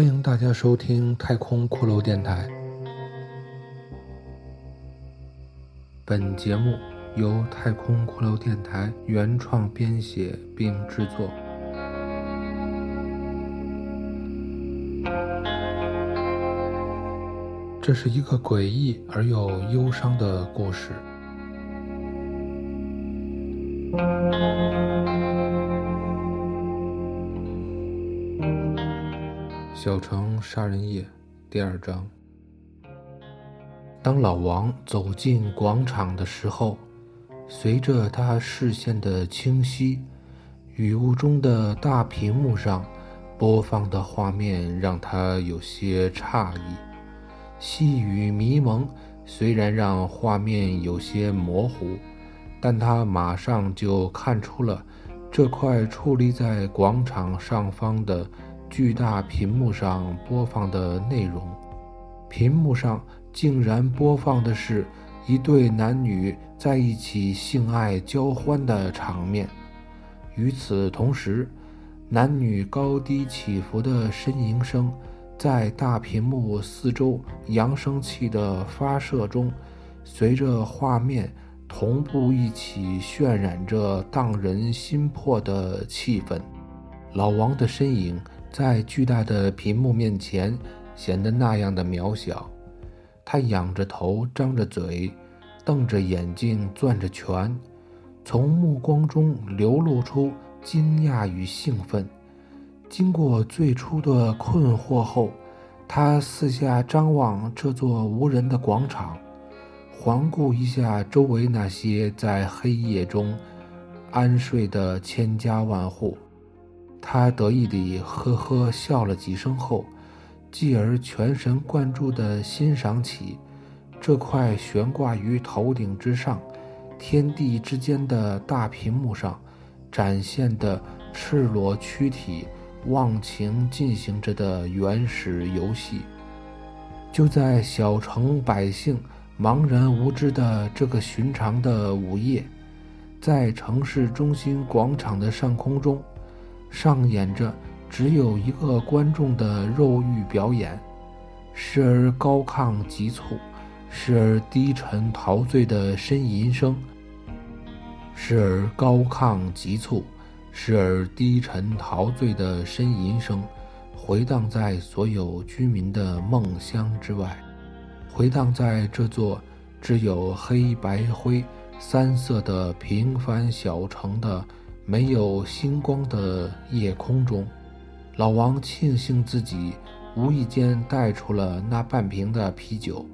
欢迎大家收听太空骷髅电台。本节目由太空骷髅电台原创编写并制作。这是一个诡异而又忧伤的故事。小城杀人夜，第二章。当老王走进广场的时候，随着他视线的清晰，雨雾中的大屏幕上播放的画面让他有些诧异。细雨迷蒙，虽然让画面有些模糊，但他马上就看出了这块矗立在广场上方的。巨大屏幕上播放的内容，屏幕上竟然播放的是一对男女在一起性爱交欢的场面。与此同时，男女高低起伏的呻吟声在大屏幕四周扬声器的发射中，随着画面同步一起渲染着荡人心魄的气氛。老王的身影。在巨大的屏幕面前显得那样的渺小，他仰着头，张着嘴，瞪着眼睛，攥着拳，从目光中流露出惊讶与兴奋。经过最初的困惑后，他四下张望这座无人的广场，环顾一下周围那些在黑夜中安睡的千家万户。他得意地呵呵笑了几声后，继而全神贯注地欣赏起这块悬挂于头顶之上、天地之间的大屏幕上展现的赤裸躯体忘情进行着的原始游戏。就在小城百姓茫然无知的这个寻常的午夜，在城市中心广场的上空中。上演着只有一个观众的肉欲表演，时而高亢急促，时而低沉陶醉的呻吟声；时而高亢急促，时而低沉陶醉的呻吟声，回荡在所有居民的梦乡之外，回荡在这座只有黑白灰三色的平凡小城的。没有星光的夜空中，老王庆幸自己无意间带出了那半瓶的啤酒。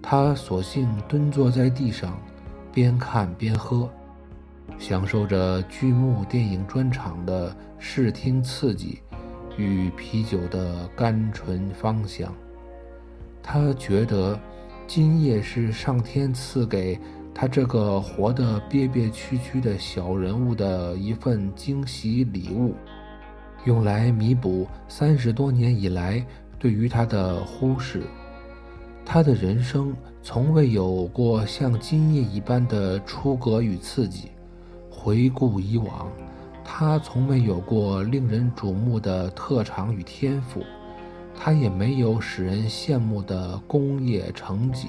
他索性蹲坐在地上，边看边喝，享受着剧目电影专场的视听刺激与啤酒的甘醇芳香。他觉得，今夜是上天赐给。他这个活得憋憋屈屈的小人物的一份惊喜礼物，用来弥补三十多年以来对于他的忽视。他的人生从未有过像今夜一般的出格与刺激。回顾以往，他从没有过令人瞩目的特长与天赋，他也没有使人羡慕的工业成绩。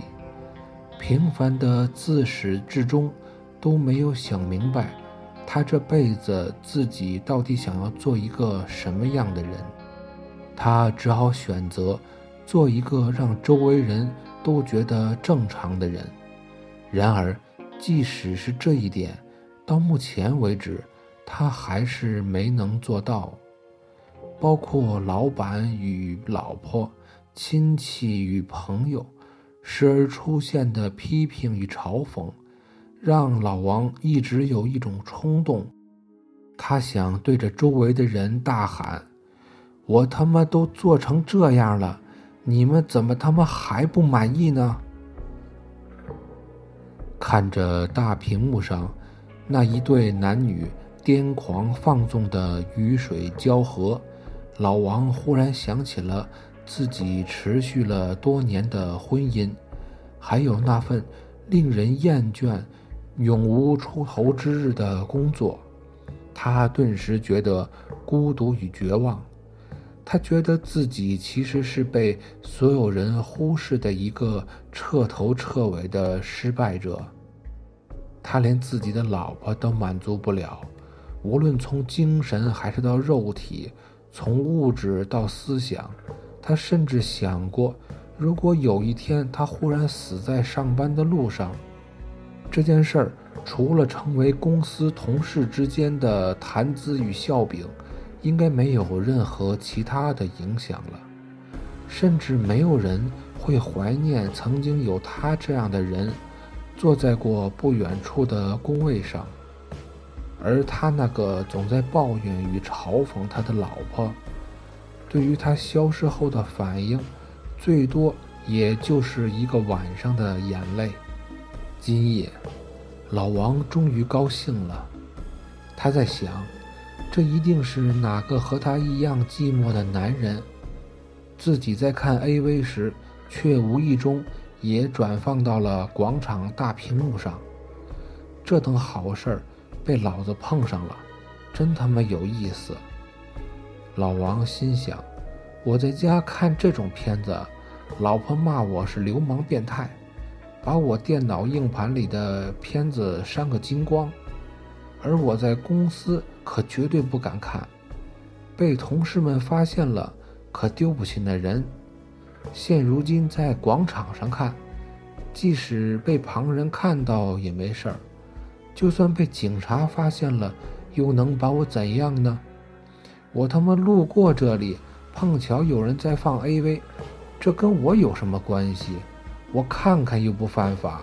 平凡的自始至终都没有想明白，他这辈子自己到底想要做一个什么样的人。他只好选择做一个让周围人都觉得正常的人。然而，即使是这一点，到目前为止，他还是没能做到。包括老板与老婆、亲戚与朋友。时而出现的批评与嘲讽，让老王一直有一种冲动，他想对着周围的人大喊：“我他妈都做成这样了，你们怎么他妈还不满意呢？”看着大屏幕上那一对男女癫狂放纵的雨水交合，老王忽然想起了。自己持续了多年的婚姻，还有那份令人厌倦、永无出头之日的工作，他顿时觉得孤独与绝望。他觉得自己其实是被所有人忽视的一个彻头彻尾的失败者。他连自己的老婆都满足不了，无论从精神还是到肉体，从物质到思想，他甚至想过，如果有一天他忽然死在上班的路上，这件事儿除了成为公司同事之间的谈资与笑柄。应该没有任何其他的影响了，甚至没有人会怀念曾经有他这样的人坐在过不远处的工位上，而他那个总在抱怨与嘲讽他的老婆，对于他消失后的反应，最多也就是一个晚上的眼泪。今夜，老王终于高兴了，他在想。这一定是哪个和他一样寂寞的男人，自己在看 AV 时，却无意中也转放到了广场大屏幕上。这等好事儿被老子碰上了，真他妈有意思。老王心想：我在家看这种片子，老婆骂我是流氓变态，把我电脑硬盘里的片子删个精光。而我在公司可绝对不敢看，被同事们发现了可丢不起那人。现如今在广场上看，即使被旁人看到也没事儿，就算被警察发现了，又能把我怎样呢？我他妈路过这里，碰巧有人在放 AV，这跟我有什么关系？我看看又不犯法，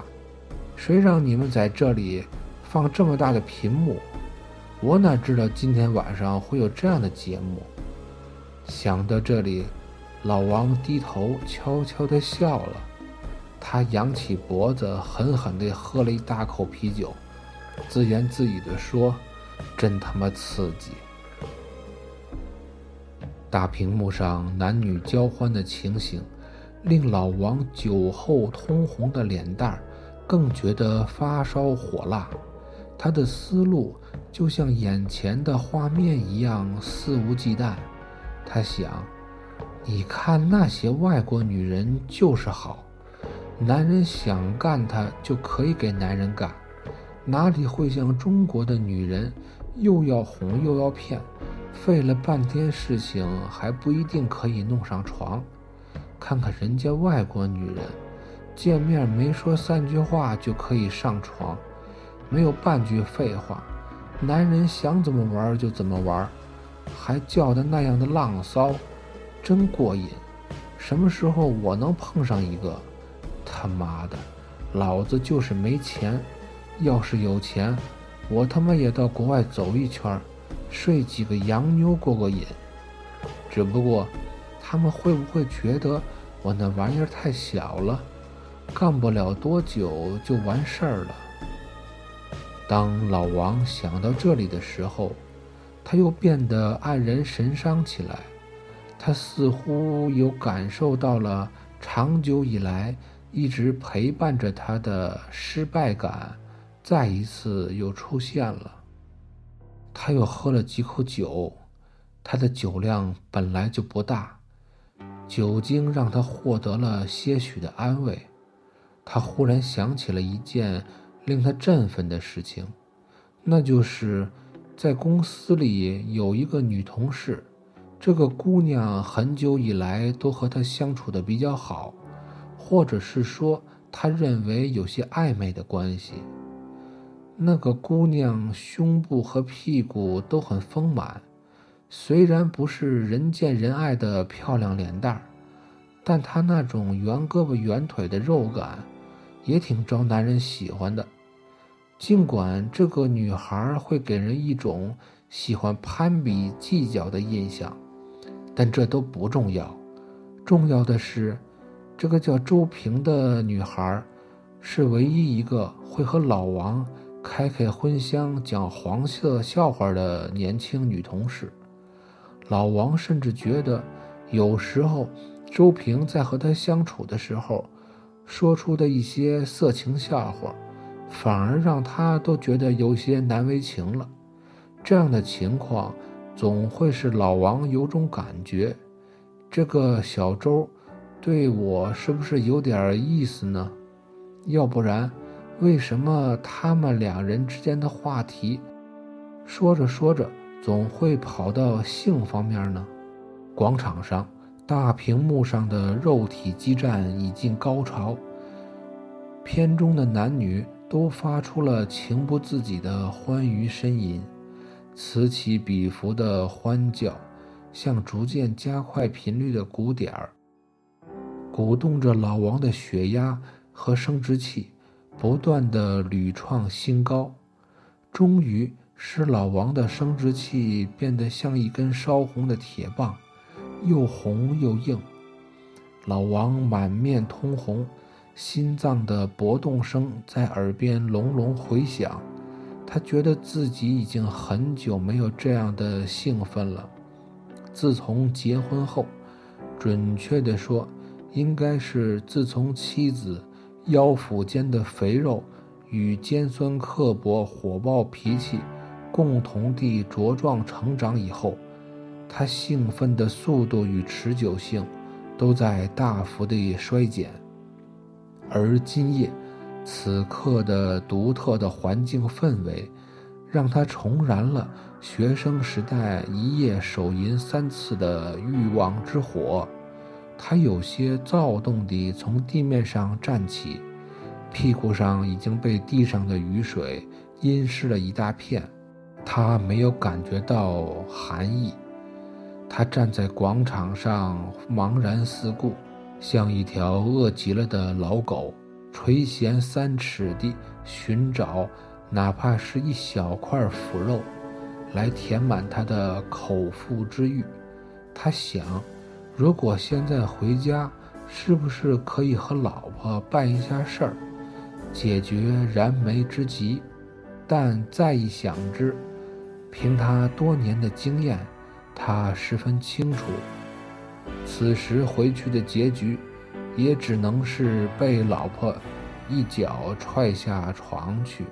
谁让你们在这里？放这么大的屏幕，我哪知道今天晚上会有这样的节目？想到这里，老王低头悄悄地笑了。他扬起脖子，狠狠地喝了一大口啤酒，自言自语地说：“真他妈刺激！”大屏幕上男女交欢的情形，令老王酒后通红的脸蛋儿更觉得发烧火辣。他的思路就像眼前的画面一样肆无忌惮。他想：“你看那些外国女人就是好，男人想干她就可以给男人干，哪里会像中国的女人，又要哄又要骗，费了半天事情还不一定可以弄上床。看看人家外国女人，见面没说三句话就可以上床。”没有半句废话，男人想怎么玩就怎么玩，还叫的那样的浪骚，真过瘾。什么时候我能碰上一个？他妈的，老子就是没钱。要是有钱，我他妈也到国外走一圈，睡几个洋妞过过瘾。只不过，他们会不会觉得我那玩意儿太小了，干不了多久就完事儿了？当老王想到这里的时候，他又变得黯然神伤起来。他似乎有感受到了长久以来一直陪伴着他的失败感，再一次又出现了。他又喝了几口酒，他的酒量本来就不大，酒精让他获得了些许的安慰。他忽然想起了一件。令他振奋的事情，那就是在公司里有一个女同事。这个姑娘很久以来都和他相处的比较好，或者是说他认为有些暧昧的关系。那个姑娘胸部和屁股都很丰满，虽然不是人见人爱的漂亮脸蛋儿，但她那种圆胳膊圆腿的肉感，也挺招男人喜欢的。尽管这个女孩会给人一种喜欢攀比计较的印象，但这都不重要。重要的是，这个叫周平的女孩是唯一一个会和老王开开荤香、讲黄色笑话的年轻女同事。老王甚至觉得，有时候周平在和他相处的时候，说出的一些色情笑话。反而让他都觉得有些难为情了。这样的情况总会使老王有种感觉，这个小周对我是不是有点意思呢？要不然，为什么他们两人之间的话题说着说着总会跑到性方面呢？广场上，大屏幕上的肉体激战已近高潮，片中的男女都发出了情不自己的欢愉呻吟，此起彼伏的欢叫。像逐渐加快频率的鼓点儿，鼓动着老王的血压和生殖器，不断的屡创新高，终于使老王的生殖器变得像一根烧红的铁棒，又红又硬。老王满面通红，心脏的搏动声在耳边隆隆回响，他觉得自己已经很久没有这样的兴奋了。自从结婚后，准确地说，应该是自从妻子腰腹间的肥肉与尖酸刻薄、火爆脾气共同地茁壮成长以后，他兴奋的速度与持久性都在大幅地衰减。而今夜，此刻的独特的环境氛围。让他重燃了学生时代一夜手淫三次的欲望之火，他有些躁动地从地面上站起，屁股上已经被地上的雨水阴湿了一大片，他没有感觉到寒意。他站在广场上茫然四顾，像一条饿极了的老狗，垂涎三尺地寻找。哪怕是一小块腐肉，来填满他的口腹之欲。他想，如果现在回家，是不是可以和老婆办一下事儿，解决燃眉之急？但再一想之，凭他多年的经验，他十分清楚，此时回去的结局，也只能是被老婆一脚踹下床去。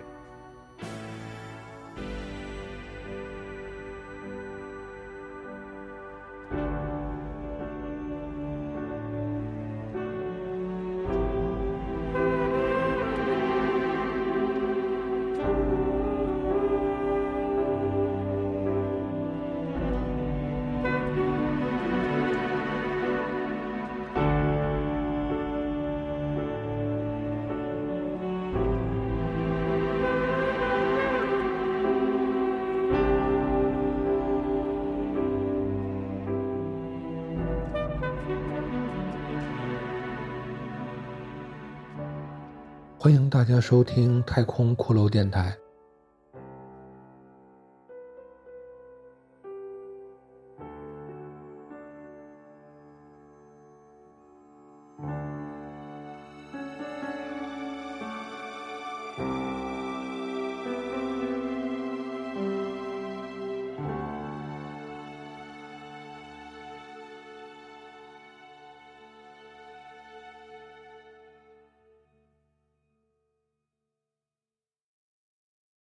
欢迎大家收听太空骷髅电台。